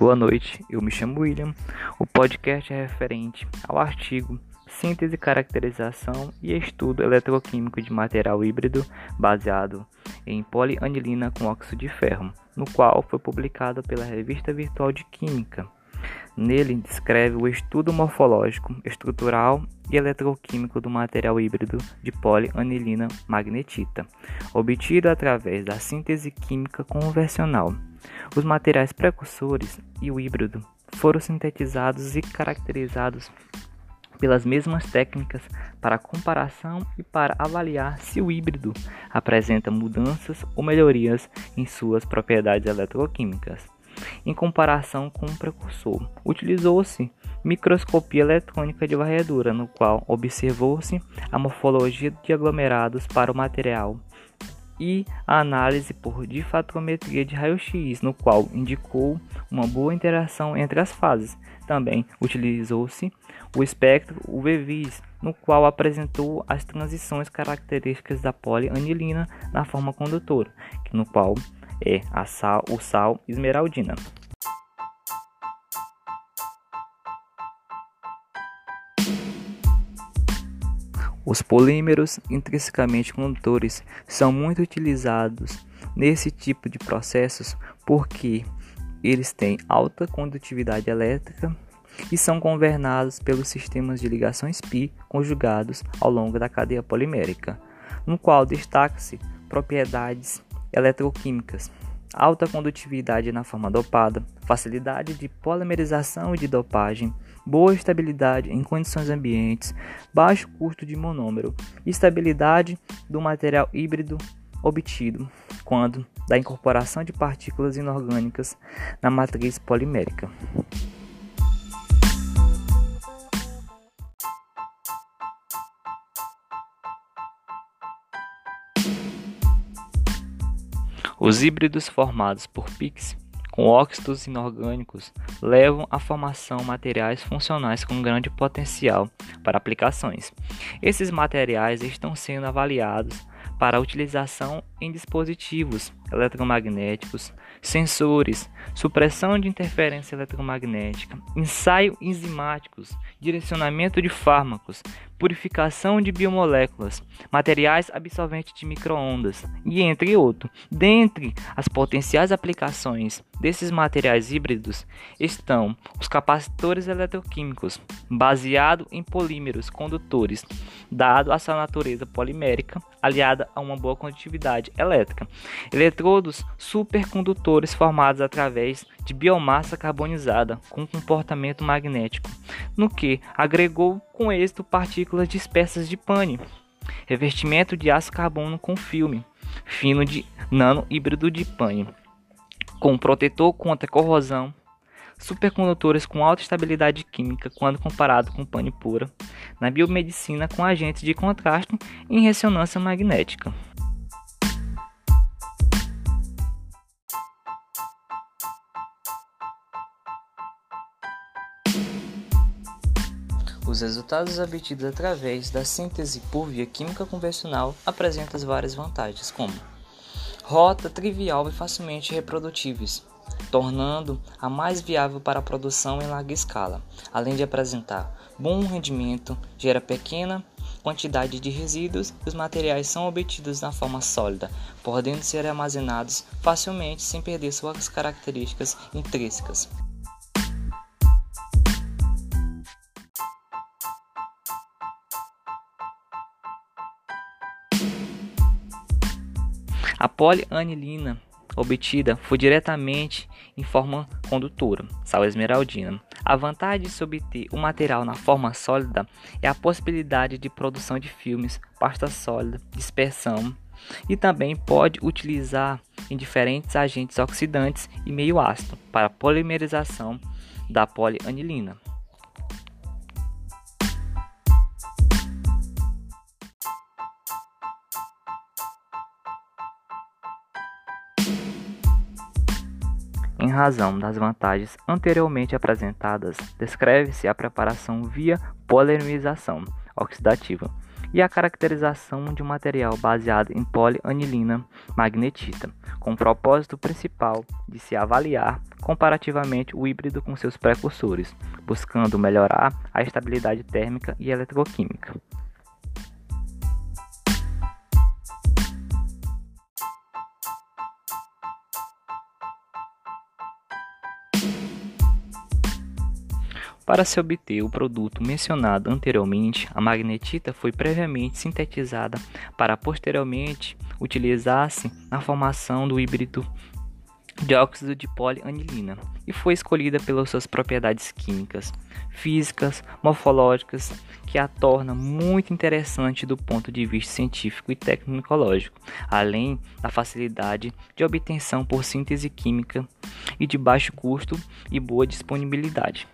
Boa noite, eu me chamo William. O podcast é referente ao artigo Síntese, Caracterização e Estudo Eletroquímico de Material Híbrido baseado em polianilina com óxido de ferro, no qual foi publicado pela Revista Virtual de Química. Nele descreve o estudo morfológico, estrutural e eletroquímico do material híbrido de polianilina magnetita, obtido através da síntese química convencional. Os materiais precursores e o híbrido foram sintetizados e caracterizados pelas mesmas técnicas para comparação e para avaliar se o híbrido apresenta mudanças ou melhorias em suas propriedades eletroquímicas. Em comparação com o precursor, utilizou-se microscopia eletrônica de varredura, no qual observou-se a morfologia de aglomerados para o material e a análise por difatometria de raio-x, no qual indicou uma boa interação entre as fases. Também utilizou-se o espectro UV-vis, no qual apresentou as transições características da polianilina na forma condutora, no qual é a sal, o sal esmeraldina. Os polímeros intrinsecamente condutores são muito utilizados nesse tipo de processos porque eles têm alta condutividade elétrica e são governados pelos sistemas de ligações pi conjugados ao longo da cadeia polimérica, no qual destaca-se propriedades eletroquímicas, alta condutividade na forma dopada, facilidade de polimerização e de dopagem, boa estabilidade em condições ambientes, baixo custo de monômero, estabilidade do material híbrido obtido quando da incorporação de partículas inorgânicas na matriz polimérica. Os híbridos formados por PIX com óxidos inorgânicos levam à formação de materiais funcionais com grande potencial para aplicações. Esses materiais estão sendo avaliados para utilização em dispositivos eletromagnéticos, sensores, supressão de interferência eletromagnética, ensaio enzimáticos, direcionamento de fármacos, purificação de biomoléculas, materiais absorventes de microondas e entre outros. Dentre as potenciais aplicações desses materiais híbridos estão os capacitores eletroquímicos, baseado em polímeros condutores, dado a sua natureza polimérica, aliada a uma boa condutividade elétrica. Eletrodos supercondutores formados através de biomassa carbonizada com comportamento magnético, no que agregou com êxito partículas dispersas de pane, revestimento de aço carbono com filme fino de nano híbrido de pane, com protetor contra corrosão, supercondutores com alta estabilidade química quando comparado com pane pura, na biomedicina com agentes de contraste em ressonância magnética. Os resultados obtidos através da síntese por via química convencional apresentam várias vantagens, como rota trivial e facilmente reprodutíveis, tornando a mais viável para a produção em larga escala, além de apresentar bom rendimento, gera pequena quantidade de resíduos e os materiais são obtidos na forma sólida, podendo ser armazenados facilmente sem perder suas características intrínsecas. A polianilina obtida foi diretamente em forma condutora, sal esmeraldina. A vantagem de se obter o material na forma sólida é a possibilidade de produção de filmes, pasta sólida, dispersão e também pode utilizar em diferentes agentes oxidantes e meio ácido para polimerização da polianilina. Em razão das vantagens anteriormente apresentadas, descreve-se a preparação via polimerização oxidativa, e a caracterização de um material baseado em polianilina magnetita, com o propósito principal de se avaliar comparativamente o híbrido com seus precursores, buscando melhorar a estabilidade térmica e eletroquímica. Para se obter o produto mencionado anteriormente, a magnetita foi previamente sintetizada para posteriormente utilizar-se na formação do híbrido dióxido de polianilina e foi escolhida pelas suas propriedades químicas, físicas, morfológicas, que a torna muito interessante do ponto de vista científico e tecnológico, além da facilidade de obtenção por síntese química e de baixo custo e boa disponibilidade.